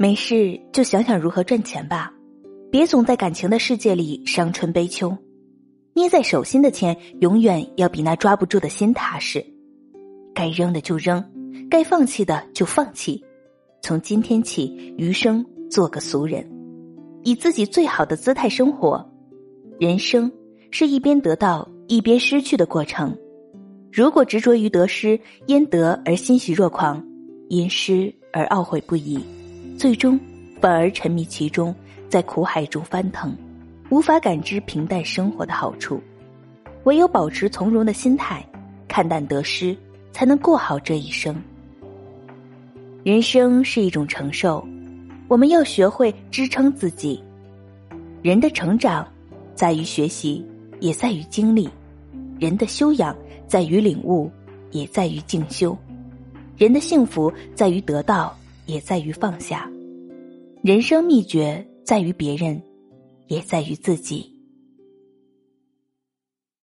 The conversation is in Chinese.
没事就想想如何赚钱吧，别总在感情的世界里伤春悲秋。捏在手心的钱，永远要比那抓不住的心踏实。该扔的就扔，该放弃的就放弃。从今天起，余生做个俗人，以自己最好的姿态生活。人生是一边得到一边失去的过程。如果执着于得失，因得而欣喜若狂，因失而懊悔不已，最终反而沉迷其中，在苦海中翻腾。无法感知平淡生活的好处，唯有保持从容的心态，看淡得失，才能过好这一生。人生是一种承受，我们要学会支撑自己。人的成长，在于学习，也在于经历；人的修养，在于领悟，也在于静修；人的幸福，在于得到，也在于放下。人生秘诀，在于别人。也在于自己。